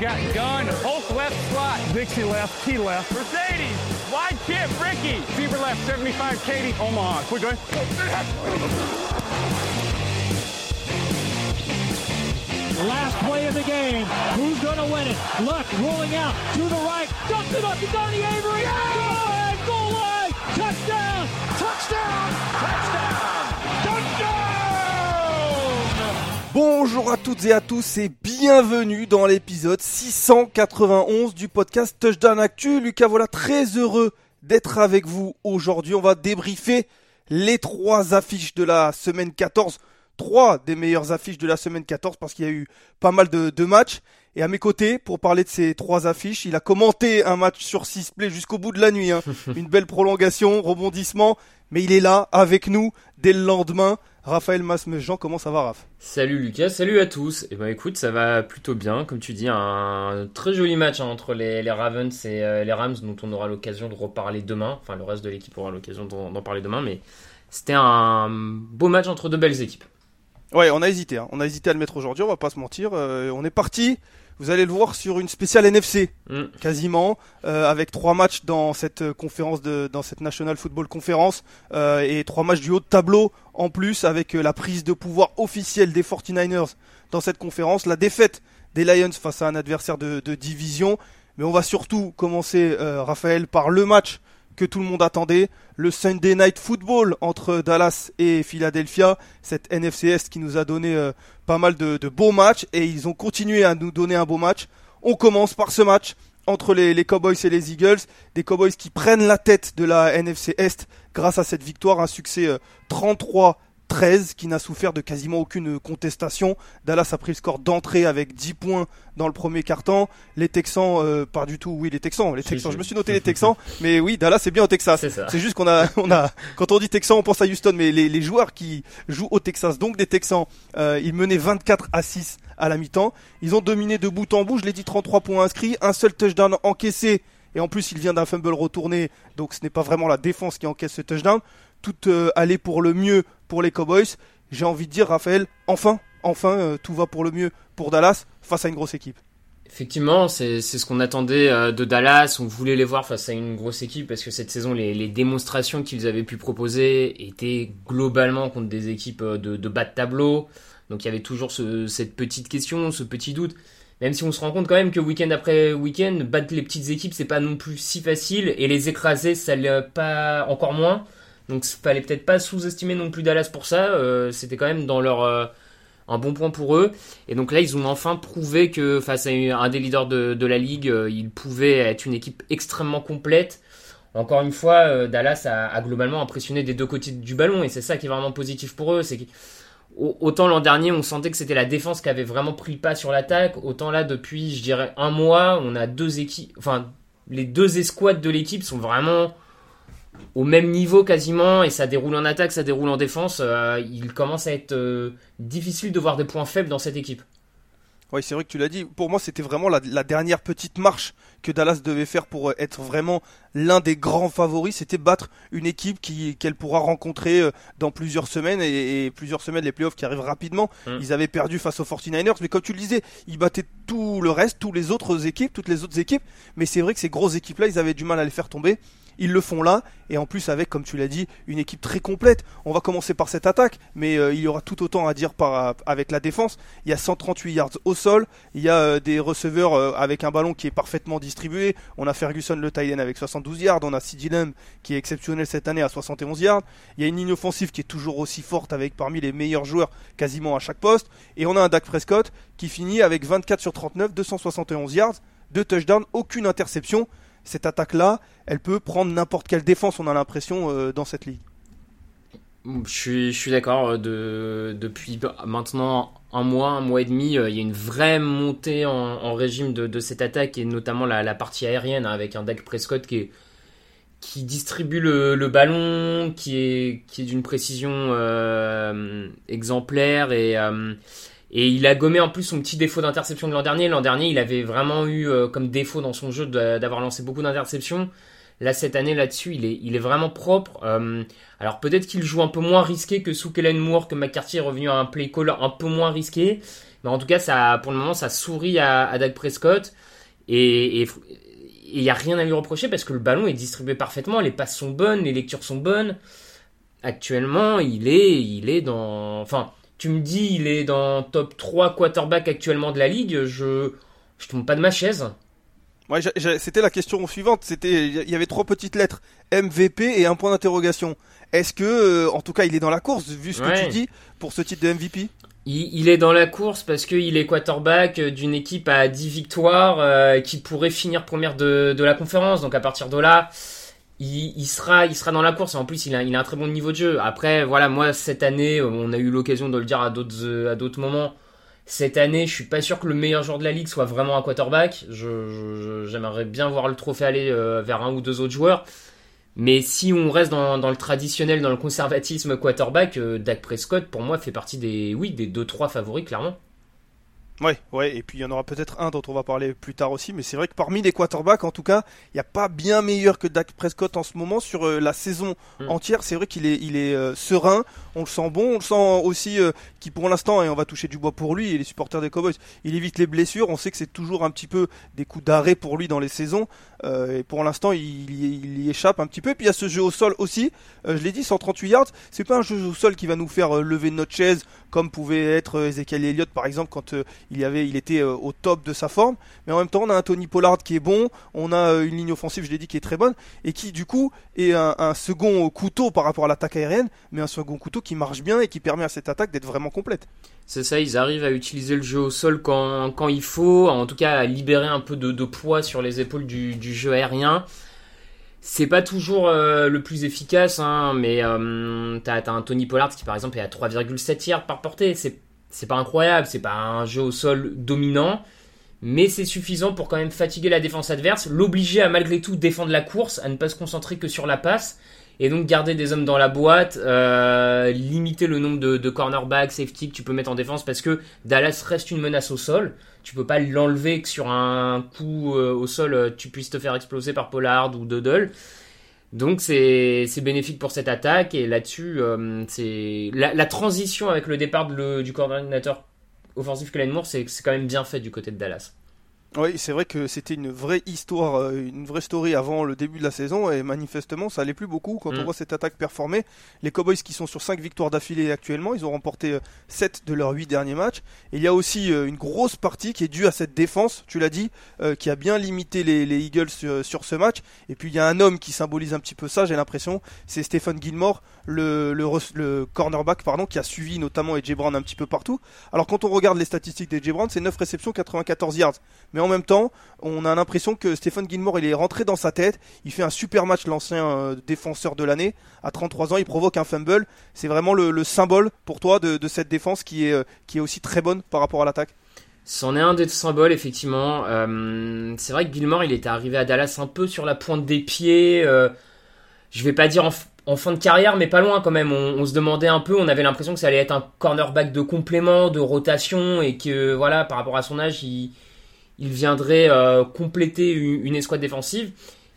Got gun, Hulk left slot. Dixie left, T left. Mercedes, wide chip, Ricky. Fever left, 75, Katie, Omaha. Quick going. Last play of the game. Who's going to win it? Luck rolling out to the right. Dumps it up to Donnie Avery. Good! Goal line. Touchdown. Touchdown. Bonjour à toutes et à tous et bienvenue dans l'épisode 691 du podcast Touchdown Actu. Lucas, voilà très heureux d'être avec vous aujourd'hui. On va débriefer les trois affiches de la semaine 14. Trois des meilleures affiches de la semaine 14 parce qu'il y a eu pas mal de, matchs. Et à mes côtés, pour parler de ces trois affiches, il a commenté un match sur six play jusqu'au bout de la nuit. hein. Une belle prolongation, rebondissement. Mais il est là avec nous dès le lendemain. Raphaël Masmejean, comment ça va Raph? Salut Lucas, salut à tous. Et ben écoute, ça va plutôt bien, comme tu dis, un très joli match hein, entre les, les Ravens et euh, les Rams, dont on aura l'occasion de reparler demain. Enfin, le reste de l'équipe aura l'occasion d'en d'en parler demain, mais c'était un beau match entre deux belles équipes. Ouais, on a hésité. hein. On a hésité à le mettre aujourd'hui, on va pas se mentir. Euh, on est parti, vous allez le voir, sur une spéciale NFC, Mm. quasiment, euh, avec trois matchs dans cette euh, conférence, de, dans cette National Football Conference, euh, et trois matchs du haut de tableau en plus, avec euh, la prise de pouvoir officielle des 49ers dans cette conférence, la défaite des Lions face à un adversaire de, de division. Mais on va surtout commencer, euh, Raphaël, par le match que tout le monde attendait, le Sunday Night Football entre Dallas et Philadelphia, cette NFC Est qui nous a donné euh, pas mal de, beaux matchs et ils ont continué à nous donner un beau match. On commence par ce match entre les, les Cowboys et les Eagles, des Cowboys qui prennent la tête de la NFC Est grâce à cette victoire, un succès euh, 33 13 qui n'a souffert de quasiment aucune contestation. Dallas a pris le score d'entrée avec 10 points dans le premier quart-temps. Les Texans, euh, pas du tout, oui les Texans, les Texans, je me suis noté les Texans, mais oui Dallas c'est bien au Texas. C'est juste qu'on a, on a, quand on dit Texans, on pense à Houston, mais les, les joueurs qui jouent au Texas, donc des Texans, euh, ils menaient 24 à 6 à la mi-temps. Ils ont dominé de bout en bout, je l'ai dit, 33 points inscrits, un seul touchdown encaissé, et en plus il vient d'un fumble retourné, donc ce n'est pas vraiment la défense qui encaisse ce touchdown. Tout euh, allait pour le mieux pour les Cowboys. J'ai envie de dire, Raphaël, enfin, enfin, euh, tout va pour le mieux pour Dallas face à une grosse équipe. Effectivement, c'est ce qu'on attendait euh, de Dallas. On voulait les voir face à une grosse équipe parce que cette saison, les, les démonstrations qu'ils avaient pu proposer étaient globalement contre des équipes euh, de, de bas de tableau. Donc il y avait toujours ce- cette petite question, ce petit doute. Même si on se rend compte quand même que week-end après week-end, battre les petites équipes, c'est pas non plus si facile. Et les écraser, ça l'est pas encore moins. Donc fallait peut-être pas sous-estimer non plus Dallas pour ça. Euh, C'était quand même dans leur... euh, un bon point pour eux. Et donc là, ils ont enfin prouvé que face à un des leaders de, la ligue, euh, ils pouvaient être une équipe extrêmement complète. Encore une fois, euh, Dallas a, globalement impressionné des deux côtés du ballon et c'est ça qui est vraiment positif pour eux. C'est autant l'an dernier, on sentait que c'était la défense qui avait vraiment pris le pas sur l'attaque. Autant là, depuis, je dirais un mois, on a deux équipes, enfin les deux escouades de l'équipe sont vraiment au même niveau quasiment et ça déroule en attaque, ça déroule en défense. Euh, il commence à être euh, difficile de voir des points faibles dans cette équipe. Oui, c'est vrai que tu l'as dit. Pour moi, c'était vraiment la, la, dernière petite marche que Dallas devait faire pour euh, être vraiment l'un des grands favoris. C'était battre une équipe qui qu'elle pourra rencontrer dans plusieurs semaines et, et, plusieurs semaines les playoffs qui arrivent rapidement. Mm. Ils avaient perdu face aux 49ers, mais comme tu le disais, ils battaient tout le reste, toutes les autres équipes, toutes les autres équipes. Mais c'est vrai que ces grosses équipes-là, ils avaient du mal à les faire tomber. Ils le font là, et en plus avec, comme tu l'as dit, une équipe très complète. On va commencer par cette attaque, mais euh, il y aura tout autant à dire par, avec la défense. Il y a 138 yards au sol, il y a euh, des receveurs euh, avec un ballon qui est parfaitement distribué. On a Ferguson le Titan avec 72 yards, on a Lamb qui est exceptionnel cette année à 71 yards. Il y a une ligne offensive qui est toujours aussi forte avec parmi les meilleurs joueurs quasiment à chaque poste. Et on a un Dak Prescott qui finit avec 24 sur 39, 271 yards, deux touchdowns, aucune interception cette attaque-là, elle peut prendre n'importe quelle défense, on a l'impression, euh, dans cette ligue. Je suis, je suis d'accord. Euh, de, depuis maintenant un mois, un mois et demi, euh, il y a une vraie montée en, régime de, cette attaque et notamment la, partie aérienne avec un Dak Prescott qui distribue le, ballon, qui est d'une précision exemplaire et et il a gommé en plus son petit défaut d'interception de l'an dernier. L'an dernier, il avait vraiment eu euh, comme défaut dans son jeu d'avoir lancé beaucoup d'interceptions. Là, cette année, là-dessus, il est, il est vraiment propre. Euh, alors peut-être qu'il joue un peu moins risqué que sous Kellen Moore, que McCarthy est revenu à un play call un peu moins risqué. Mais en tout cas, ça, pour le moment, ça sourit à, à Doug Prescott. Et il n'y a rien à lui reprocher parce que le ballon est distribué parfaitement, les passes sont bonnes, les lectures sont bonnes. Actuellement, il est, il est dans... Enfin, tu me dis il est dans top 3 quarterback actuellement de la ligue, je je tombe pas de ma chaise. Ouais, c'était la question suivante. C'était, il y avait trois petites lettres MVP et un point d'interrogation. Est-ce que, euh, en tout cas, il est dans la course vu ce que tu dis pour ce titre de MVP il, est dans la course parce qu'il est quarterback d'une équipe à 10 victoires euh, qui pourrait finir première de, de la conférence. Donc à partir de là, il, sera, il sera dans la course. En plus, il a, il a un très bon niveau de jeu. Après, voilà, moi cette année, on a eu l'occasion de le dire à d'autres, à d'autres moments. Cette année, je suis pas sûr que le meilleur joueur de la ligue soit vraiment un quarterback. J'aimerais bien voir le trophée aller euh, vers un ou deux autres joueurs. Mais si on reste dans, le traditionnel, dans le conservatisme quarterback, euh, Dak Prescott, pour moi, fait partie des, oui, des deux trois favoris clairement. Ouais, ouais, et puis il y en aura peut-être un dont on va parler plus tard aussi, mais c'est vrai que parmi les quarterbacks, en tout cas, il n'y a pas bien meilleur que Dak Prescott en ce moment sur euh, la saison hmm. entière. C'est vrai qu'il est, il est euh, serein, on le sent bon, on le sent aussi euh, qui pour l'instant, et on va toucher du bois pour lui et les supporters des Cowboys, il évite les blessures. On sait que c'est toujours un petit peu des coups d'arrêt pour lui dans les saisons, et pour l'instant, il, il, y échappe un petit peu. Et puis il y a ce jeu au sol aussi. je l'ai dit, 138 yards, c'est pas un jeu au sol qui va nous faire lever notre chaise comme pouvait être Ezekiel Elliott par exemple quand il avait, il était euh, au top de sa forme. Mais en même temps, on a un Tony Pollard qui est bon, on a euh, une ligne offensive, je l'ai dit, qui est très bonne et qui du coup est un, second couteau par rapport à l'attaque aérienne, mais un second couteau qui marche bien et qui permet à cette attaque d'être vraiment complète. C'est ça, ils arrivent à utiliser le jeu au sol quand, quand il faut, en tout cas à libérer un peu de, poids sur les épaules du, jeu aérien. C'est pas toujours euh, le plus efficace, hein, mais t'as as un Tony Pollard qui par exemple est à 3,7 yards par portée. C'est c'est pas incroyable, c'est pas un jeu au sol dominant, mais c'est suffisant pour quand même fatiguer la défense adverse, l'obliger à malgré tout défendre la course, à ne pas se concentrer que sur la passe, et donc garder des hommes dans la boîte, euh, limiter le nombre de, cornerbacks, safety que tu peux mettre en défense, parce que Dallas reste une menace au sol. Tu peux pas l'enlever que sur un coup euh, au sol, euh, tu puisses te faire exploser par Pollard ou Doddle. Donc c'est bénéfique pour cette attaque et là-dessus, euh, c'est la, transition avec le départ du coordinateur offensif Kellen Moore, c'est quand même bien fait du côté de Dallas. Oui, c'est vrai que c'était une vraie histoire, euh, une vraie story avant le début de la saison et manifestement ça allait plus beaucoup quand on mm. voit cette attaque performer. Les Cowboys qui sont sur 5 victoires d'affilée actuellement, ils ont remporté 7 euh, de leurs 8 derniers matchs. Et il y a aussi euh, une grosse partie qui est due à cette défense, tu l'as dit, qui a bien limité les, Eagles sur, ce match. Et puis il y a un homme qui symbolise un petit peu ça, j'ai l'impression, c'est Stephen Gilmore, le, cornerback pardon, qui a suivi notamment AJ Brown un petit peu partout. Alors quand on regarde les statistiques d'AJ Brown, c'est 9 réceptions, 94 yards. Mais en même temps, on a l'impression que Stephen Gilmore, il est rentré dans sa tête. Il fait un super match, l'ancien euh, défenseur de l'année. À 33 ans, il provoque un fumble. C'est vraiment le, symbole pour toi de, cette défense qui est, euh, qui est aussi très bonne par rapport à l'attaque? C'en est un des symboles, effectivement. Euh, c'est vrai que Gilmore, il était arrivé à Dallas un peu sur la pointe des pieds. je vais pas dire en fin de carrière, mais pas loin quand même. On, se demandait un peu, on avait l'impression que ça allait être un cornerback de complément, de rotation, et que voilà, par rapport à son âge, il, viendrait euh, compléter une, escouade défensive.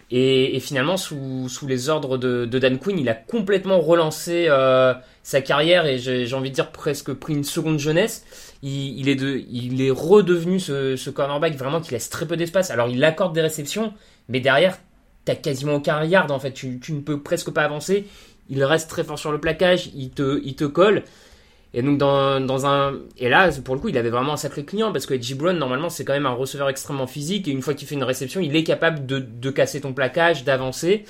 Et, finalement, sous, les ordres de, Dan Quinn, il a complètement relancé euh, sa carrière et j'ai envie de dire presque pris une seconde jeunesse. Il, est, de, il est redevenu ce cornerback vraiment qui laisse très peu d'espace. Alors il accorde des réceptions, mais derrière, t'as quasiment aucun yard en fait, tu, ne peux presque pas avancer. Il reste très fort sur le plaquage, il te, il te colle. Et donc dans, un et là pour le coup il avait vraiment un sacré client parce que Edgy Brown normalement c'est quand même un receveur extrêmement physique et une fois qu'il fait une réception il est capable de, casser ton plaquage, d'avancer.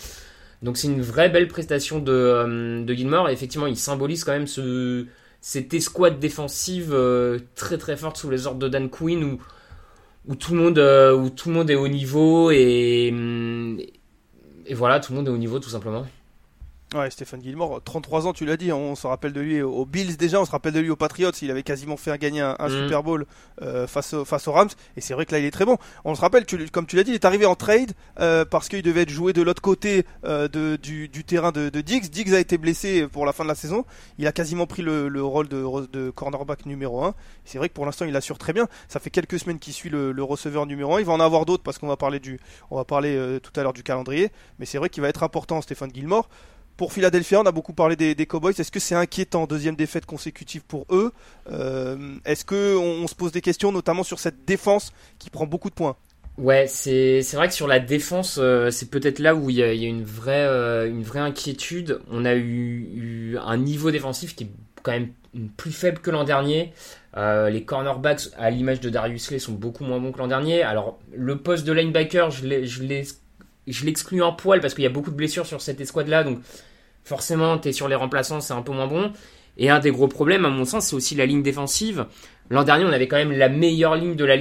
Donc c'est une vraie belle prestation de, euh, de Gilmore et effectivement il symbolise quand même ce, cette escouade défensive euh, très très forte sous les ordres de Dan Quinn où, où, tout, le monde, euh, où tout le monde est au niveau et, et voilà, tout le monde est au niveau tout simplement. Ouais, Stéphane Gilmore, 33 ans, tu l'as dit, on se rappelle de lui aux Bills déjà, on se rappelle de lui aux Patriots, il avait quasiment fait gagner un, mm. Super Bowl euh, face, face aux Rams, et c'est vrai que là il est très bon. On se rappelle, comme tu l'as dit, il est arrivé en trade euh, parce qu'il devait être joué de l'autre côté euh, de, du, terrain de, Diggs. Diggs a été blessé pour la fin de la saison, il a quasiment pris le, rôle de, de, cornerback numéro 1. C'est vrai que pour l'instant il assure très bien, ça fait quelques semaines qu'il suit le, receveur numéro 1, il va en avoir d'autres parce qu'on va parler, du, on va parler tout à l'heure du calendrier, mais c'est vrai qu'il va être important Stéphane Gilmore. Pour Philadelphia, on a beaucoup parlé des, Cowboys. Est-ce que c'est inquiétant, deuxième défaite consécutive pour eux euh, Est-ce que on, se pose des questions, notamment sur cette défense qui prend beaucoup de points Ouais, c'est vrai que sur la défense, euh, c'est peut-être là où il y, a, une, vraie, euh, une vraie inquiétude. On a eu, un niveau défensif qui est quand même plus faible que l'an dernier. les cornerbacks, à l'image de Darius Lay, sont beaucoup moins bons que l'an dernier. Alors, le poste de linebacker, je l'exclus en poil parce qu'il y a beaucoup de blessures sur cette escouade-là. Donc, forcément, tu es sur les remplaçants, c'est un peu moins bon. Et un des gros problèmes, à mon sens, c'est aussi la ligne défensive. L'an dernier, on avait quand même la meilleure ligne de la,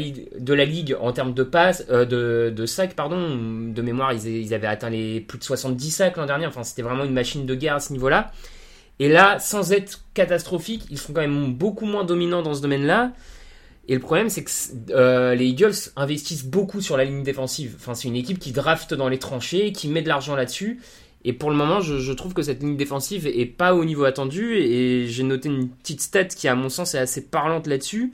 ligue, en termes de passes, euh, de, sacs. De mémoire, ils, ils, avaient atteint les plus de 70 sacs l'an dernier. Enfin, c'était vraiment une machine de guerre à ce niveau-là. Et là, sans être catastrophique, ils sont quand même beaucoup moins dominants dans ce domaine-là. Et le problème, c'est que euh, les Eagles investissent beaucoup sur la ligne défensive. Enfin, c'est une équipe qui draft dans les tranchées, qui met de l'argent là-dessus. Et pour le moment, je, trouve que cette ligne défensive est pas au niveau attendu. Et j'ai noté une petite stat qui, à mon sens, est assez parlante là-dessus.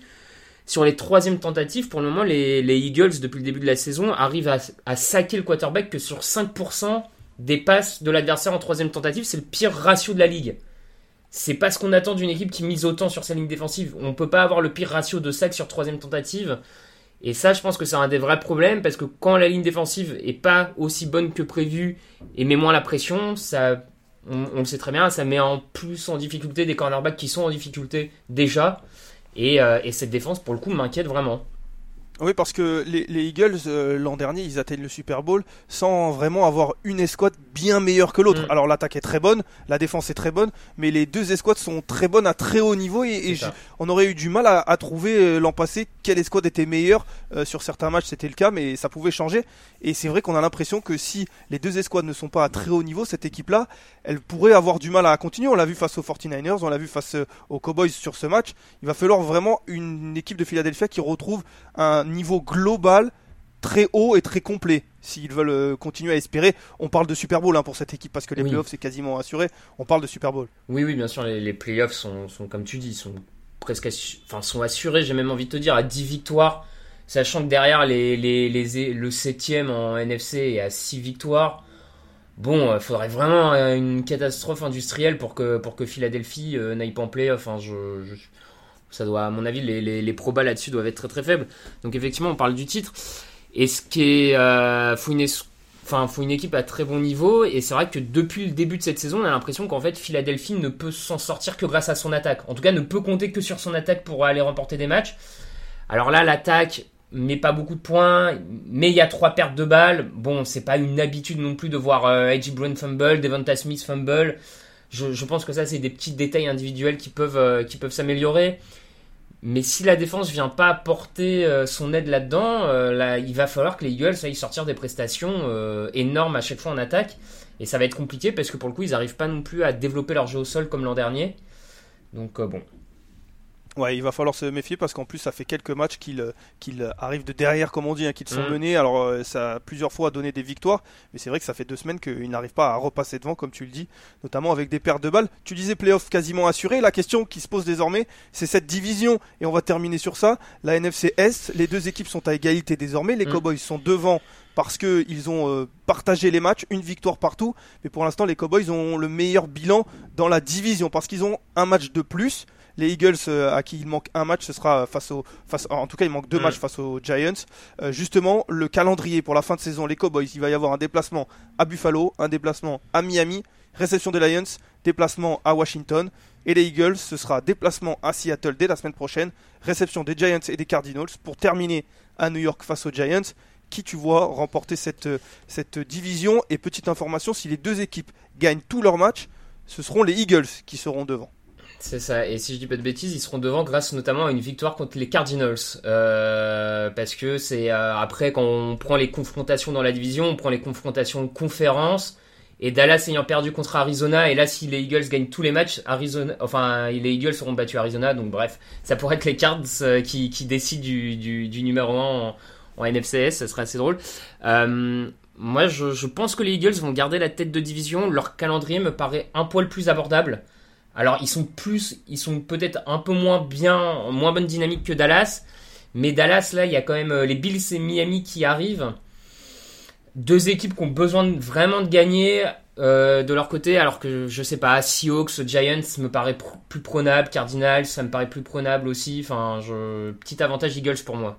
Sur les troisièmes tentatives, pour le moment, les, Eagles, depuis le début de la saison, arrivent à, à saquer le quarterback que sur 5% des passes de l'adversaire en troisième tentative. C'est le pire ratio de la ligue. C'est pas ce qu'on attend d'une équipe qui mise autant sur sa ligne défensive. On peut pas avoir le pire ratio de sacs sur troisième tentative. Et ça, je pense que c'est un des vrais problèmes parce que quand la ligne défensive est pas aussi bonne que prévu et met moins la pression, ça, on, le sait très bien, ça met en plus en difficulté des cornerbacks qui sont en difficulté déjà. Et, euh, et cette défense, pour le coup, m'inquiète vraiment. Oui, parce que les, Eagles, euh, l'an dernier, ils atteignent le Super Bowl sans vraiment avoir une escouade bien meilleure que l'autre. Mm. Alors l'attaque est très bonne, la défense est très bonne, mais les deux escouades sont très bonnes à très haut niveau et, on aurait eu du mal à, trouver euh, l'an passé quelle escouade était meilleure. Euh, sur certains matchs, c'était le cas, mais ça pouvait changer. Et c'est vrai qu'on a l'impression que si les deux escouades ne sont pas à très haut niveau, cette équipe-là, elle pourrait avoir du mal à continuer. On l'a vu face aux 49ers, on l'a vu face aux Cowboys sur ce match. Il va falloir vraiment une équipe de Philadelphia qui retrouve un niveau global très haut et très complet s'ils veulent euh, continuer à espérer. On parle de Super Bowl hein, pour cette équipe parce que les playoffs c'est quasiment assuré. On parle de Super Bowl. Oui, oui, bien sûr, les, playoffs sont, comme tu dis, sont presque enfin, sont assurés, j'ai même envie de te dire, à 10 victoires, sachant que derrière les, les, les le 7ème en NFC est à 6 victoires. Bon, il euh, faudrait vraiment euh, une catastrophe industrielle pour que, pour que Philadelphie n'aille pas en playoff. Enfin, je, ça doit, à mon avis, les, les, probas là-dessus doivent être très très faibles. Donc effectivement, on parle du titre. Et ce qui est, euh, faut une, enfin, faut une équipe à très bon niveau. Et c'est vrai que depuis le début de cette saison, on a l'impression qu'en fait, Philadelphie ne peut s'en sortir que grâce à son attaque. En tout cas, ne peut compter que sur son attaque pour aller remporter des matchs. Alors là, l'attaque met pas beaucoup de points, mais il y a trois pertes de balles. Bon, c'est pas une habitude non plus de voir euh, Edgy fumble, Devonta Smith fumble. Je, je, pense que ça, c'est des petits détails individuels qui peuvent, euh, qui peuvent s'améliorer. Mais si la défense vient pas apporter euh, son aide là-dedans, euh, là, il va falloir que les Eagles aillent sortir des prestations euh, énormes à chaque fois en attaque. Et ça va être compliqué parce que pour le coup, ils n'arrivent pas non plus à développer leur jeu au sol comme l'an dernier. Donc bon. Ouais, il va falloir se méfier parce qu'en plus ça fait quelques matchs qu'il euh, qu'il arrive de derrière comme on dit, hein, qu'ils sont Mm. menés. Alors euh, ça a plusieurs fois donné des victoires, mais c'est vrai que ça fait deux semaines qu'il n'arrive pas à repasser devant comme tu le dis, notamment avec des pertes de balles. Tu disais playoff quasiment assuré. La question qui se pose désormais, c'est cette division et on va terminer sur ça. La NFC Est, les deux équipes sont à égalité désormais. Les Mm. Cowboys sont devant parce que ils ont euh, partagé les matchs, une victoire partout. Mais pour l'instant, les Cowboys ont le meilleur bilan dans la division parce qu'ils ont un match de plus. Les Eagles, euh, à qui il manque un match, ce sera face au, face, en tout cas, il manque deux Mm. matchs face aux Giants. Euh, justement, le calendrier pour la fin de saison, les Cowboys, il va y avoir un déplacement à Buffalo, un déplacement à Miami, réception des Lions, déplacement à Washington. Et les Eagles, ce sera déplacement à Seattle dès la semaine prochaine, réception des Giants et des Cardinals pour terminer à New York face aux Giants. Qui tu vois remporter cette, euh, cette division? Et petite information, si les deux équipes gagnent tous leurs matchs, ce seront les Eagles qui seront devant. C'est ça, et si je dis pas de bêtises, ils seront devant grâce notamment à une victoire contre les Cardinals. Euh, parce que c'est euh, après quand on prend les confrontations dans la division, on prend les confrontations conférence. Et Dallas ayant perdu contre Arizona, et là si les Eagles gagnent tous les matchs, Arizona, enfin les Eagles seront battus Arizona, donc bref, ça pourrait être les Cards euh, qui, décident du, numéro 1 en, NFCS, ça serait assez drôle. Moi je, je pense que les Eagles vont garder la tête de division, leur calendrier me paraît un poil plus abordable. Alors ils sont plus, ils sont peut-être un peu moins bien, moins bonne dynamique que Dallas, mais Dallas là il y a quand même euh, les Bills et Miami qui arrivent, deux équipes qui ont besoin vraiment de gagner euh, de leur côté, alors que je sais pas, Seahawks, Giants me paraît plus prenable, Cardinals ça me paraît plus prenable aussi, enfin petit avantage Eagles pour moi.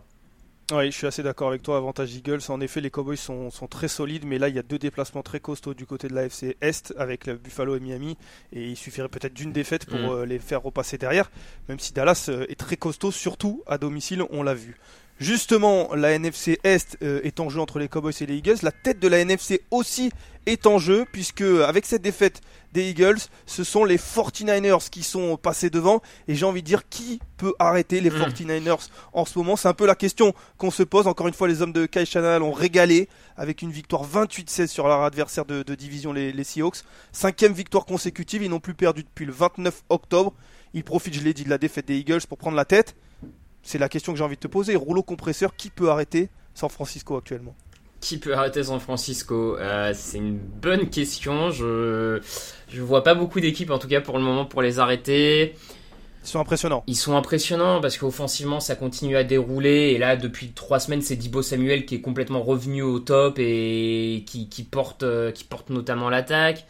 Oui, je suis assez d'accord avec toi. Avantage Eagles. En effet, les Cowboys sont, sont très solides, mais là, il y a deux déplacements très costauds du côté de la FC Est avec le Buffalo et Miami. Et il suffirait peut-être d'une défaite pour Mm. euh, les faire repasser derrière, même si Dallas euh, est très costaud, surtout à domicile, on l'a vu. Justement, la NFC Est euh, est en jeu entre les Cowboys et les Eagles. La tête de la NFC aussi est en jeu, puisque avec cette défaite des Eagles, ce sont les 49ers qui sont passés devant. Et j'ai envie de dire, qui peut arrêter les Mm. 49ers en ce moment? C'est un peu la question qu'on se pose. Encore une fois, les hommes de Kai Chanel ont régalé avec une victoire 28-16 sur leur adversaire de, de division, les, les Seahawks. Cinquième victoire consécutive, ils n'ont plus perdu depuis le 29 octobre. Ils profitent, je l'ai dit, de la défaite des Eagles pour prendre la tête. C'est la question que j'ai envie de te poser. Rouleau compresseur, qui peut arrêter San Francisco actuellement? Qui peut arrêter San Francisco? Euh, C'est une bonne question. Je je vois pas beaucoup d'équipes en tout cas pour le moment pour les arrêter. Ils sont impressionnants. Ils sont impressionnants parce qu'offensivement ça continue à dérouler et là depuis trois semaines c'est Dibo Samuel qui est complètement revenu au top et qui, qui porte euh, qui porte notamment l'attaque.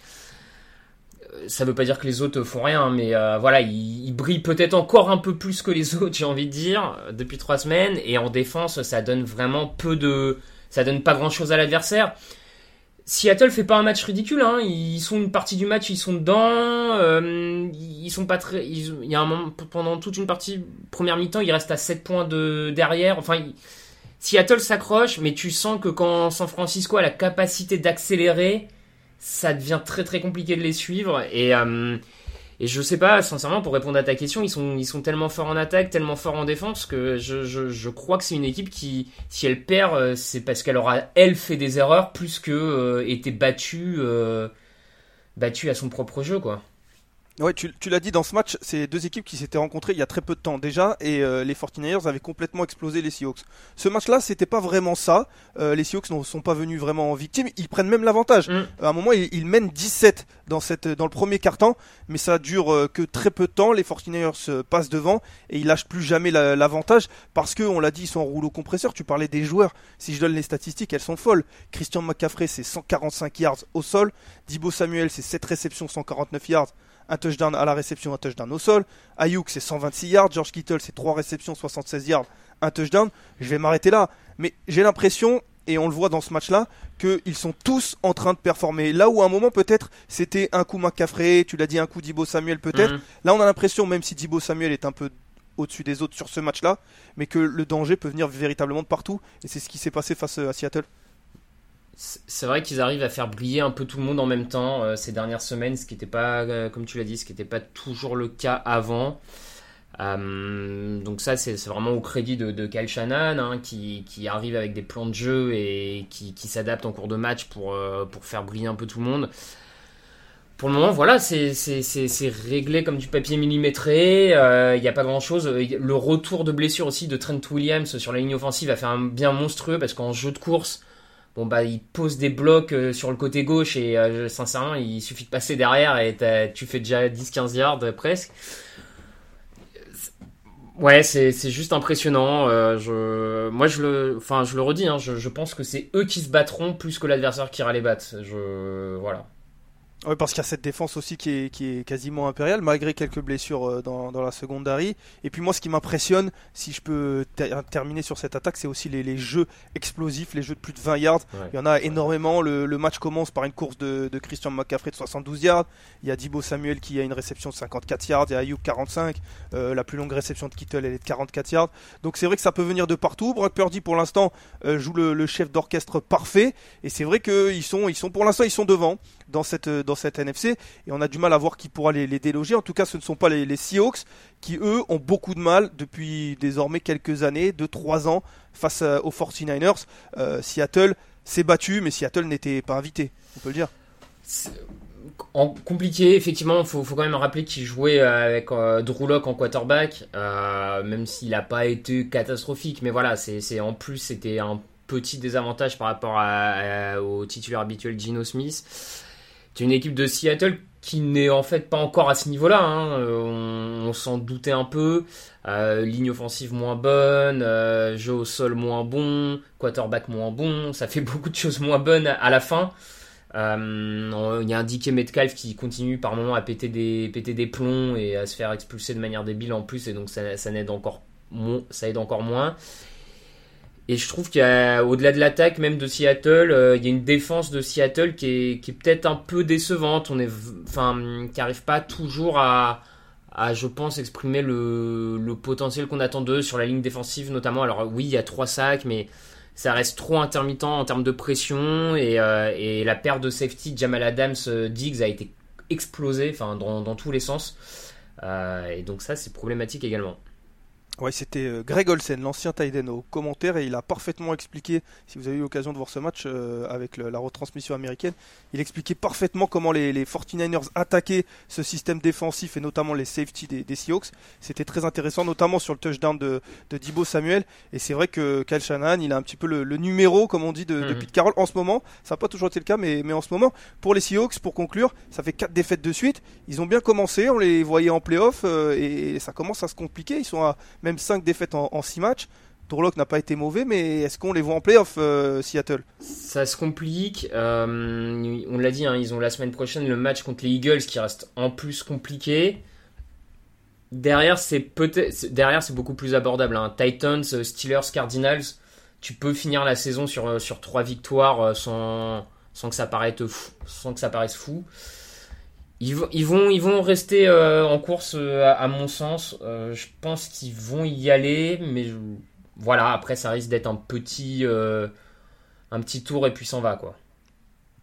Ça veut pas dire que les autres font rien, mais euh, voilà, il, il brille peut-être encore un peu plus que les autres, j'ai envie de dire, depuis trois semaines. Et en défense, ça donne vraiment peu de, ça donne pas grand-chose à l'adversaire. Seattle fait pas un match ridicule, hein. Ils sont une partie du match, ils sont dedans. euh, ils sont pas très. ils- il y a un moment pendant toute une partie première mi-temps, ils restent à 7 points de derrière. Enfin, Seattle s'accroche, mais tu sens que quand San Francisco a la capacité d'accélérer, ça devient très très compliqué de les suivre. Et euh, et je sais pas, sincèrement, pour répondre à ta question, ils sont tellement forts en attaque, tellement forts en défense que je crois que c'est une équipe qui, si elle perd, euh, c'est parce qu'elle aura elle fait des erreurs plus que euh, été battue euh, battue à son propre jeu quoi. Ouais, tu, tu l'as dit dans ce match, c'est deux équipes qui s'étaient rencontrées il y a très peu de temps déjà, et euh, les 49ers avaient complètement explosé les Seahawks. Ce match-là, c'était pas vraiment ça. Euh, les Seahawks ne sont pas venus vraiment en victime. Ils prennent même l'avantage. Mm. À un moment, ils, ils mènent 17 dans cette dans le premier quart-temps, mais ça dure euh, que très peu de temps. Les 49ers euh, passent devant et ils lâchent plus jamais la- l'avantage parce que on l'a dit, ils sont en rouleau compresseur. Tu parlais des joueurs. Si je donne les statistiques, elles sont folles. Christian McCaffrey, c'est 145 yards au sol. Dibo Samuel, c'est 7 réceptions, 149 yards un touchdown à la réception, un touchdown au sol. Ayuk, c'est 126 yards. George Kittle, c'est 3 réceptions, 76 yards, un touchdown. Je vais m'arrêter là. Mais j'ai l'impression, et on le voit dans ce match-là, qu'ils sont tous en train de performer. Là où à un moment, peut-être, c'était un coup McCaffrey, tu l'as dit, un coup Dibo Samuel, peut-être. Mhm. Là, on a l'impression, même si Dibo Samuel est un peu au-dessus des autres sur ce match-là, mais que le danger peut venir véritablement de partout. Et c'est ce qui s'est passé face à Seattle. C'est vrai qu'ils arrivent à faire briller un peu tout le monde en même temps euh, ces dernières semaines, ce qui n'était pas, euh, comme tu l'as dit, ce qui n'était pas toujours le cas avant. Euh, donc ça, c'est vraiment au crédit de, Kyle Shannon, hein, qui, arrive avec des plans de jeu et qui, s'adapte en cours de match pour, pour faire briller un peu tout le monde. pour le moment, voilà, c'est réglé comme du papier millimétré. Il n'y a pas grand chose. Le retour de blessure aussi de Trent Williams sur la ligne offensive a fait un bien monstrueux parce qu'en jeu de course, bon bah il pose des blocs euh, sur le côté gauche et euh, sincèrement, il suffit de passer derrière et tu fais déjà 10-15 yards presque. Ouais, c'est juste impressionnant. je, moi, je le, enfin, je le redis. Hein, je, je, pense que c'est eux qui se battront plus que l'adversaire qui ira les battre. Je, voilà. Oui, parce qu'il y a cette défense aussi qui est, qui est quasiment impériale, malgré quelques blessures euh, dans, dans la secondary. Et puis moi, ce qui m'impressionne, si je peux terminer sur cette attaque, c'est aussi les, les, jeux explosifs, les jeux de plus de 20 yards. Il y en a énormément. Le, le, match commence par une course de, de, Christian McCaffrey de 72 yards. Il y a Dibo Samuel qui a une réception de 54 yards. Il y a Ayuk 45. Euh, la plus longue réception de Kittle, elle est de 44 yards. Donc c'est vrai que ça peut venir de partout. Brock Purdy, pour l'instant, euh, joue le, le, chef d'orchestre parfait. Et c'est vrai qu'ils sont, ils sont, pour l'instant, ils sont devant dans cette, dans cette NFC et on a du mal à voir qui pourra les, déloger. En tout cas, ce ne sont pas les, Seahawks qui, eux, ont beaucoup de mal depuis désormais quelques années, 2-3 ans, face euh, aux 49ers. Euh, Seattle s'est battu, mais Seattle n'était pas invité, on peut le dire. En, compliqué, effectivement, il faut, quand même rappeler qu'il jouait avec euh, Drew Locke en quarterback, même s'il n'a pas été catastrophique. Mais voilà, c'est en plus, c'était un petit désavantage par rapport au titulaire habituel Gino Smith. C'est une équipe de Seattle qui n'est en fait pas encore à ce niveau-là. Hein. Euh, on, s'en doutait un peu. Euh, ligne offensive moins bonne, euh, jeu au sol moins bon, quarterback moins bon. Ça fait beaucoup de choses moins bonnes à la fin. Il y a un Dick Metcalf qui continue par moments à péter des, plombs et à se faire expulser de manière débile en plus, et donc ça, ça aide encore moins. Et je trouve qu'au-delà de l'attaque même de Seattle, euh, il y a une défense de Seattle qui est, qui est peut-être un peu décevante. On est, enfin, qui arrive pas toujours à, à, je pense, exprimer le, le potentiel qu'on attend d'eux sur la ligne défensive notamment. Alors oui, il y a trois sacs, mais ça reste trop intermittent en termes de pression et, euh, et la paire de safety Jamal Adams euh, Diggs a été explosée, enfin dans, dans tous les sens. et donc ça, c'est problématique également. Ouais, c'était euh, Greg Olsen, l'ancien Tiden, au commentaire, et il a parfaitement expliqué, si vous avez eu l'occasion de voir ce match euh, avec la retransmission américaine, il expliquait parfaitement comment les, les 49ers attaquaient ce système défensif et notamment les safety des, des Seahawks. C'était très intéressant, notamment sur le touchdown de, de Dibo Samuel. Et c'est vrai que Kyle Shanahan, il a un petit peu le, numéro, comme on dit, de, de, mhm. Pete Carroll en ce moment. Ça n'a pas toujours été le cas, mais, mais en ce moment, pour les Seahawks, pour conclure, ça fait 4 défaites de suite. Ils ont bien commencé, on les voyait en playoff euh, et ça commence à se compliquer. Ils sont à même 5 défaites en, 6 matchs. Turlock n'a pas été mauvais, mais est-ce qu'on les voit en playoff, euh, Seattle? Ça se complique. Euh, on l'a dit, hein, ils ont la semaine prochaine le match contre les Eagles qui reste en plus compliqué. Derrière, c'est beaucoup plus abordable. Hein. Titans, Steelers, Cardinals, tu peux finir la saison sur sur trois victoires euh, sans que ça paraisse fou. Ils, vont, ils vont rester euh, en course, euh, à, mon sens. Euh, je pense qu'ils vont y aller, mais voilà, après, ça risque d'être un petit, un petit tour et puis s'en va, quoi.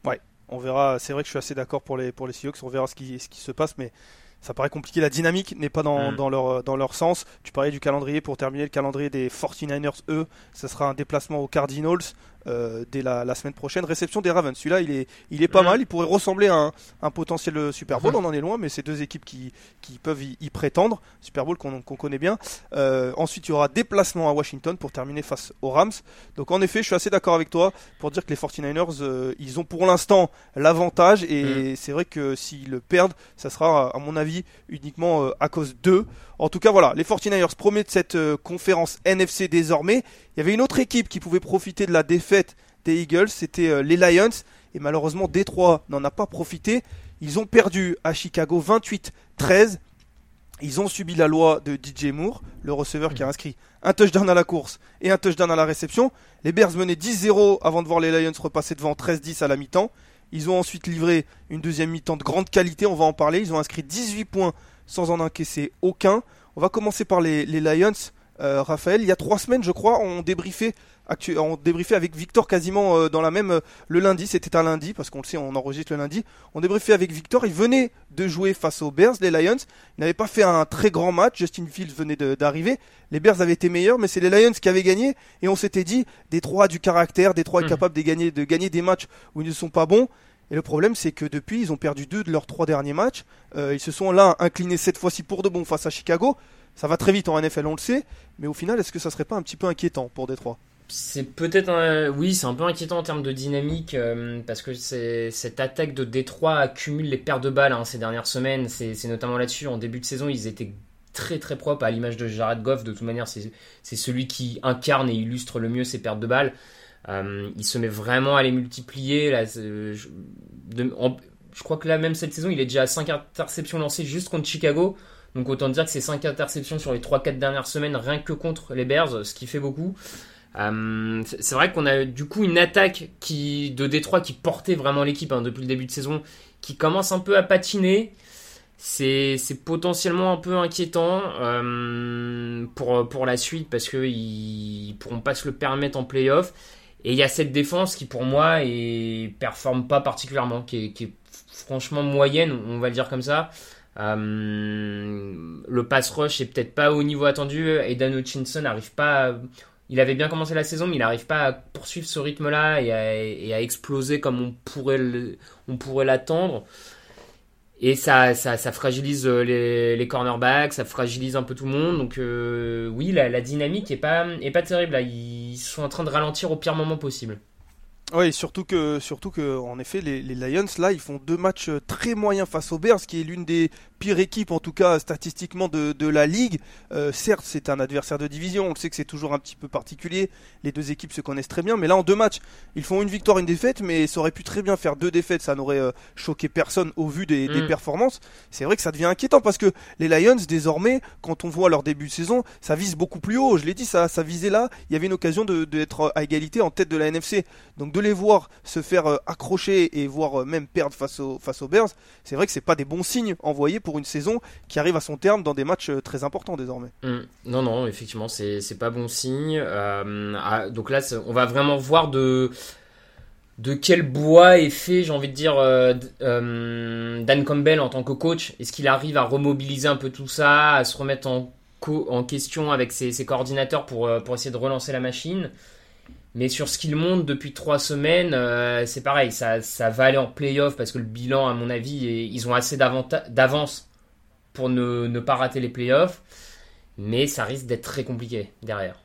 Ouais, on verra. C'est vrai que je suis assez d'accord pour les, pour les Seahawks. On verra ce qui, ce qui se passe, mais ça paraît compliqué. La dynamique n'est pas dans, mm. dans, leur, dans leur sens. Tu parlais du calendrier pour terminer le calendrier des 49ers, eux. Ce sera un déplacement aux Cardinals. Euh, dès la, semaine prochaine. Réception des Ravens. Celui-là, il est, il est pas mal. Il pourrait ressembler à un, potentiel Super Bowl. On en est loin, mais c'est deux équipes qui, qui peuvent y, prétendre. Super Bowl qu'on connaît bien. Euh, ensuite, il y aura déplacement à Washington pour terminer face aux Rams. Donc, en effet, je suis assez d'accord avec toi pour dire que les 49ers, euh, ils ont pour l'instant l'avantage. Et c'est vrai que s'ils le perdent, ça sera, à mon avis, uniquement à cause d'eux. En tout cas, voilà, les 49ers promettent cette conférence NFC désormais. Il y avait une autre équipe qui pouvait profiter de la défaite des Eagles, c'était euh, les Lions. Et malheureusement, Détroit n'en a pas profité. Ils ont perdu à Chicago 28-13. Ils ont subi la loi de DJ Moore, le receveur qui a inscrit un touchdown à la course et un touchdown à la réception. Les Bears menaient 10-0 avant de voir les Lions repasser devant 13-10 à la mi-temps. Ils ont ensuite livré une deuxième mi-temps de grande qualité, on va en parler. Ils ont inscrit 18 points sans en encaisser aucun. On va commencer par les Lions. Euh, Raphaël, il y a trois semaines, je crois, on débriefait, on débriefait avec Victor quasiment euh, dans la même euh, le lundi. C'était un lundi parce qu'on le sait, on enregistre le lundi. On débriefait avec Victor. Il venait de jouer face aux Bears, les Lions. Il n'avait pas fait un très grand match. Justin Fields venait d'arriver. Les Bears avaient été meilleurs, mais c'est les Lions qui avaient gagné. Et on s'était dit, des trois du caractère, des trois mmh. capables de gagner, de gagner des matchs où ils ne sont pas bons. Et le problème, c'est que depuis, ils ont perdu deux de leurs trois derniers matchs. Euh, ils se sont là inclinés cette fois-ci pour de bon face à Chicago. Ça va très vite en NFL, on le sait. Mais au final, est-ce que ça serait pas un petit peu inquiétant pour Détroit? C'est peut-être un... oui c'est un peu inquiétant en termes de dynamique euh, parce que cette attaque de Détroit accumule les pertes de balles hein, ces dernières semaines c'est notamment là-dessus en début de saison ils étaient très très propres à l'image de Jared Goff de toute manière c'est celui qui incarne et illustre le mieux ces pertes de balles euh, il se met vraiment à les multiplier là, je, crois que là même cette saison il est déjà à 5 interceptions lancées juste contre Chicago donc autant dire que c'est 5 interceptions sur les 3-4 dernières semaines rien que contre les Bears ce qui fait beaucoup euh, c'est vrai qu'on a du coup une attaque de Détroit qui portait vraiment l'équipe hein, depuis le début de saison, qui commence un peu à patiner. C'est, potentiellement un peu inquiétant euh, pour, pour la suite parce qu'ils pourront pas se le permettre en playoff. Et il y a cette défense qui pour moi ne performe pas particulièrement, qui est, franchement moyenne, on va le dire comme ça. Euh, le pass rush est peut-être pas au niveau attendu et Dan Hutchinson n'arrive pas à, il avait bien commencé la saison, mais il n'arrive pas à poursuivre ce rythme-là et, à, exploser comme on pourrait l'attendre. Et ça, ça, fragilise euh, les, cornerbacks, ça fragilise un peu tout le monde. Donc euh, oui, la, dynamique est pas, terrible. Ils sont en train de ralentir au pire moment possible. Oui, surtout que, surtout que, en effet, les, les, Lions, là, ils font deux matchs euh, très moyens face aux Bears, qui est l'une des pire équipe, en tout cas statistiquement, de, de la ligue. Euh, certes, c'est un adversaire de division, on le sait que c'est toujours un petit peu particulier. Les deux équipes se connaissent très bien, mais là, en deux matchs, ils font une victoire, une défaite, mais ça aurait pu très bien faire deux défaites, ça n'aurait euh, choqué personne au vu des, des mm. performances. C'est vrai que ça devient inquiétant parce que les Lions, désormais, quand on voit leur début de saison, ça vise beaucoup plus haut. Je l'ai dit, ça, ça visait là. Il y avait une occasion d'être à égalité en tête de la NFC. Donc de les voir se faire euh, accrocher et voir même perdre face, au, face aux Bears, c'est vrai que c'est pas des bons signes envoyés pour une saison qui arrive à son terme dans des matchs euh, très importants désormais. Mm. Non, non, effectivement, c'est pas bon signe. Euh, ah, donc là, on va vraiment voir de de quel bois est fait, j'ai envie de dire, euh, Dan Campbell en tant que coach Est-ce qu'il arrive à remobiliser un peu tout ça, à se remettre en, question avec ses, coordinateurs pour, pour, essayer de relancer la machine? Mais sur ce qu'il montre depuis trois semaines, c'est pareil, ça, ça, va aller en playoff parce que le bilan, à mon avis, ils ont assez d'avance pour ne, pas rater les playoffs. Mais ça risque d'être très compliqué derrière.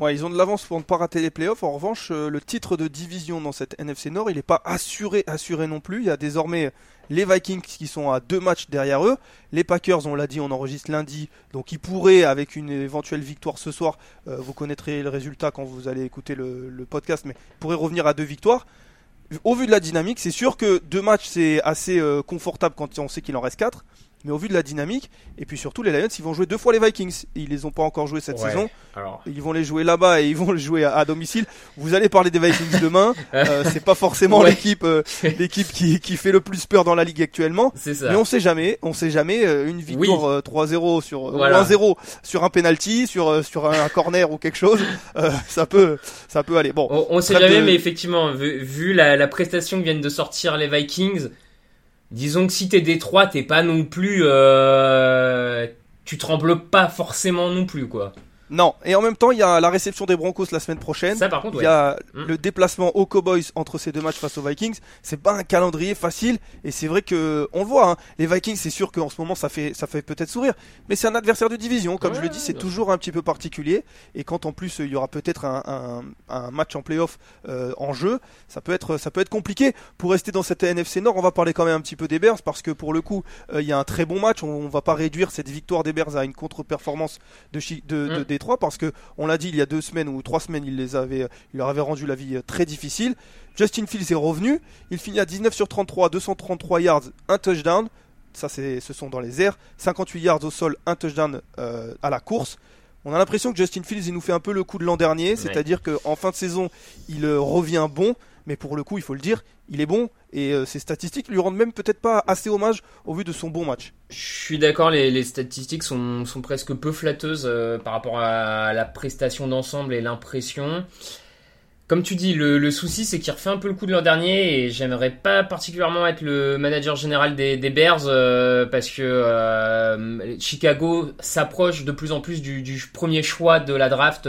Ouais, ils ont de l'avance pour ne pas rater les playoffs. En revanche, euh, le titre de division dans cette NFC Nord, il n'est pas assuré, assuré non plus. Il y a désormais les Vikings qui sont à deux matchs derrière eux. Les Packers, on l'a dit, on enregistre lundi, donc ils pourraient, avec une éventuelle victoire ce soir, euh, vous connaîtrez le résultat quand vous allez écouter le, podcast, mais pourraient revenir à deux victoires. Au vu de la dynamique, c'est sûr que deux matchs c'est assez euh, confortable quand on sait qu'il en reste quatre. Mais au vu de la dynamique, et puis surtout les Lions, ils vont jouer deux fois les Vikings. Ils les ont pas encore joué cette saison. Ils vont les jouer là-bas et ils vont les jouer à, domicile. Vous allez parler des Vikings demain. euh, c'est pas forcément l'équipe, euh, l'équipe qui, qui fait le plus peur dans la ligue actuellement. Mais on sait jamais. On sait jamais. Euh, une victoire 3-0 euh, sur 1-0 sur un penalty, sur sur un, corner ou quelque chose, ça peut ça peut aller. Bon. On, on sait jamais, mais effectivement, vu, vu la, la prestation que viennent de sortir les Vikings disons que si t'es Détroit, t'es pas non plus, euh, tu trembles pas forcément non plus, quoi. Non, et en même temps, il y a la réception des Broncos la semaine prochaine. Ça, par contre, il y a hmm. le déplacement aux Cowboys entre ces deux matchs face aux Vikings. C'est pas un calendrier facile, et c'est vrai que on le voit. Hein, les Vikings, c'est sûr qu'en ce moment, ça fait ça fait peut-être sourire, mais c'est un adversaire de division, comme je le dis, c'est toujours un petit peu particulier. Et quand en plus il y aura peut-être un, un, match en playoff euh, en jeu, ça peut être ça peut être compliqué. Pour rester dans cette NFC Nord, on va parler quand même un petit peu des Bears parce que pour le coup, euh, il y a un très bon match. On, on, va pas réduire cette victoire des Bears à une contre-performance de, de, de, parce que on l'a dit il y a deux semaines ou trois semaines, il les avait, il leur avait rendu la vie euh, très difficile. Justin Fields est revenu, il finit à 19 sur 33, 233 yards, un touchdown. Ça, c'est, ce sont dans les airs. 58 yards au sol, un touchdown euh, à la course. On a l'impression que Justin Fields, il nous fait un peu le coup de l'an dernier, c'est-à-dire qu'en fin de saison, il euh, revient bon, mais pour le coup, il faut le dire, il est bon et euh, ses statistiques lui rendent même peut-être pas assez hommage au vu de son bon match. Je suis d'accord, les, statistiques sont, presque peu flatteuses euh, par rapport à la prestation d'ensemble et l'impression. Comme tu dis, le, souci c'est qu'il refait un peu le coup de l'an dernier et j'aimerais pas particulièrement être le manager général des, Bears euh, parce que Chicago s'approche de plus en plus du, premier choix de la draft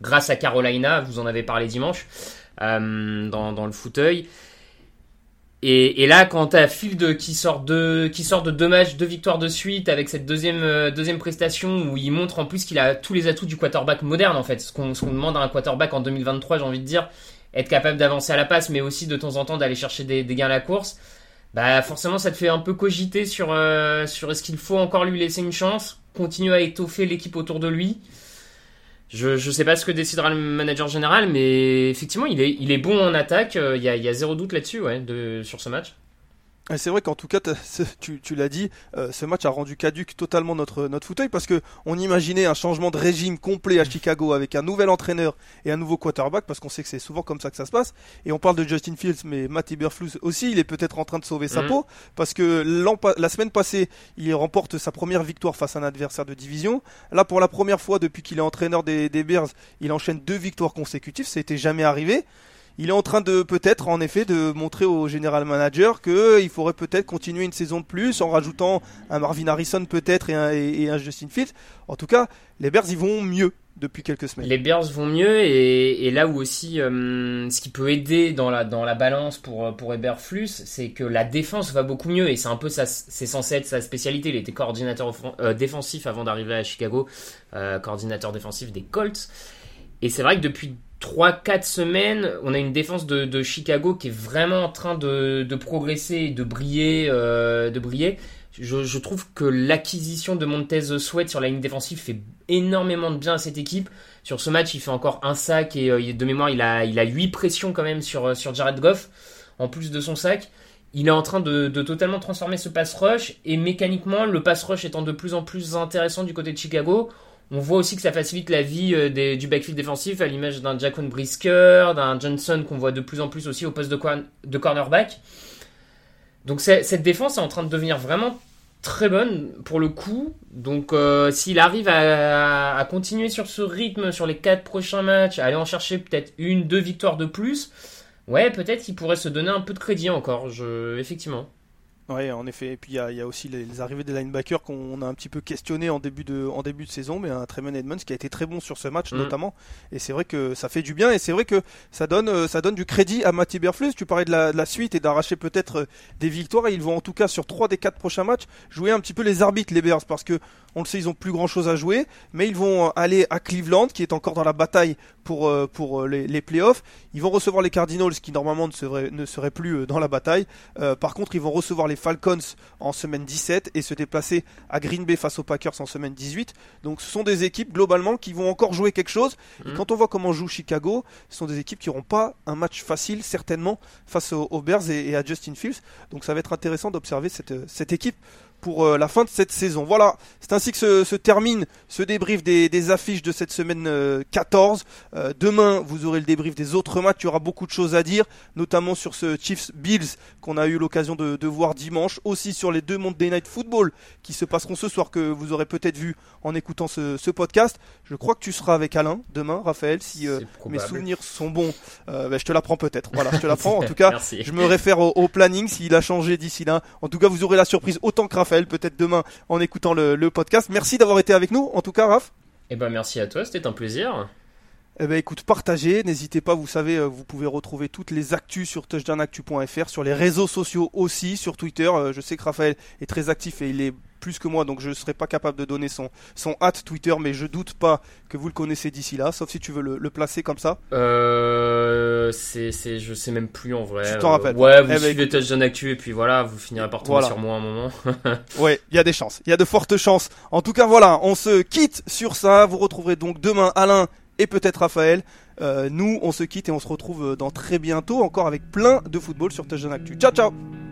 grâce à Carolina, vous en avez parlé dimanche dans, dans le fauteuil. Et, là, quand t'as Field qui sort de qui sort de deux matchs, deux victoires de suite avec cette deuxième euh, deuxième prestation où il montre en plus qu'il a tous les atouts du quarterback moderne en fait, ce qu'on demande à un quarterback en 2023, j'ai envie de dire, être capable d'avancer à la passe, mais aussi de temps en temps d'aller chercher des, des gains à la course. Bah forcément, ça te fait un peu cogiter sur euh, sur est-ce qu'il faut encore lui laisser une chance, continuer à étoffer l'équipe autour de lui. Je, je sais pas ce que décidera le manager général, mais effectivement, il est, il est bon en attaque. euh, Il y a, zéro doute là-dessus, ouais, sur ce match. C'est vrai qu'en tout cas, tu, tu l'as dit, euh, ce match a rendu caduque totalement notre, notre fauteuil parce que on imaginait un changement de régime complet à Chicago avec un nouvel entraîneur et un nouveau quarterback parce qu'on sait que c'est souvent comme ça que ça se passe. Et on parle de Justin Fields, mais Matt Eberflus aussi, il est peut-être en train de sauver sa Mhm. peau parce que la semaine passée, il remporte sa première victoire face à un adversaire de division. Là, pour la première fois depuis qu'il est entraîneur des, des Bears, il enchaîne deux victoires consécutives. Ça n'était jamais arrivé. Il est en train de peut-être en effet de montrer au général manager que il faudrait peut-être continuer une saison de plus en rajoutant un Marvin Harrison peut-être et un, Justin Fields. En tout cas, les Bears ils vont mieux depuis quelques semaines. Les Bears vont mieux et, là où aussi euh, ce qui peut aider dans la dans la balance pour pour Eberflus, c'est que la défense va beaucoup mieux et c'est un peu c'est censé être sa spécialité. Il était coordinateur euh, défensif avant d'arriver à Chicago, euh, coordinateur défensif des Colts. Et c'est vrai que depuis 3-4 semaines, on a une défense de, Chicago qui est vraiment en train de, progresser et de briller, euh, de briller. Je, trouve que l'acquisition de Montez Sweat sur la ligne défensive fait énormément de bien à cette équipe. Sur ce match, il fait encore un sac et euh, de mémoire, il a, il a 8 pressions quand même sur, sur Jared Goff, en plus de son sac. Il est en train de, de totalement transformer ce pass rush et mécaniquement, le pass rush étant de plus en plus intéressant du côté de Chicago, on voit aussi que ça facilite la vie euh, du backfield défensif à l'image d'un Jaquan Brisker, d'un Johnson qu'on voit de plus en plus aussi au poste de, corn- de cornerback. Donc cette défense est en train de devenir vraiment très bonne pour le coup. Donc euh, s'il arrive à, continuer sur ce rythme sur les quatre prochains matchs, à aller en chercher peut-être une, deux victoires de plus, ouais, peut-être qu'il pourrait se donner un peu de crédit encore. Effectivement. Ouais, en effet. Et puis il y a, il y a aussi les, les arrivées des linebackers qu'on a un petit peu questionné en début de, en début de saison, mais un Tremaine Edmonds qui a été très bon sur ce match Mhm. notamment. Et c'est vrai que ça fait du bien et c'est vrai que ça donne, euh, ça donne du crédit à Matty Berflus. Tu parlais de la, de la suite et d'arracher peut-être euh, des victoires. Et ils vont en tout cas sur trois des quatre prochains matchs jouer un petit peu les arbitres les Bears parce que on le sait ils ont plus grand chose à jouer, mais ils vont euh, aller à Cleveland qui est encore dans la bataille pour euh, pour les, les playoffs. Ils vont recevoir les Cardinals qui normalement ne seraient ne seraient plus dans la bataille. Euh, par contre, ils vont recevoir les Falcons en semaine 17 et se déplacer à Green Bay face aux Packers en semaine 18. Donc ce sont des équipes globalement qui vont encore jouer quelque chose. Et Mhm. quand on voit comment joue Chicago, ce sont des équipes qui n'auront pas un match facile certainement face aux, aux Bears et, et à Justin Fields. Donc ça va être intéressant d'observer cette, cette équipe pour euh, la fin de cette saison. Voilà, c'est ainsi que se, se termine ce débrief des, des affiches de cette semaine euh, 14. Euh, demain, vous aurez le débrief des autres matchs. Il y aura beaucoup de choses à dire, notamment sur ce Chiefs Bills qu'on a eu l'occasion de, de voir dimanche, aussi sur les deux Monday Night Football qui se passeront ce soir que vous aurez peut-être vu en écoutant ce, ce podcast. Je crois que tu seras avec Alain demain, Raphaël, si euh, mes souvenirs sont bons. Euh, bah, je te l'apprends peut-être. Voilà, je te l'apprends. En tout cas, Merci. je me réfère au, au planning s'il a changé d'ici là. En tout cas, vous aurez la surprise autant que Raphaël, peut-être demain en écoutant le, le podcast. Merci d'avoir été avec nous. En tout cas, Raph. Eh ben merci à toi, c'était un plaisir. Eh ben écoute, partagez, n'hésitez pas, vous savez, euh, vous pouvez retrouver toutes les actus sur touchdownactu.fr, sur les réseaux sociaux aussi, sur Twitter. Euh, Je sais que Raphaël est très actif et il est plus que moi, donc je ne serai pas capable de donner son, son hâte Twitter, mais je doute pas que vous le connaissez d'ici là, sauf si tu veux le, le placer comme ça. Euh, c'est, c'est, je sais même plus en vrai. Tu t'en Euh, rappelles Ouais, vous Eh ben, suivez Touchdown Actu et puis voilà, vous finirez par tomber Voilà. sur moi un moment. Ouais, il y a des chances, il y a de fortes chances. En tout cas, voilà, on se quitte sur ça. Vous retrouverez donc demain Alain et peut-être Raphaël. Euh, nous, on se quitte et on se retrouve dans très bientôt, encore avec plein de football sur Touchdown Actu. Ciao, ciao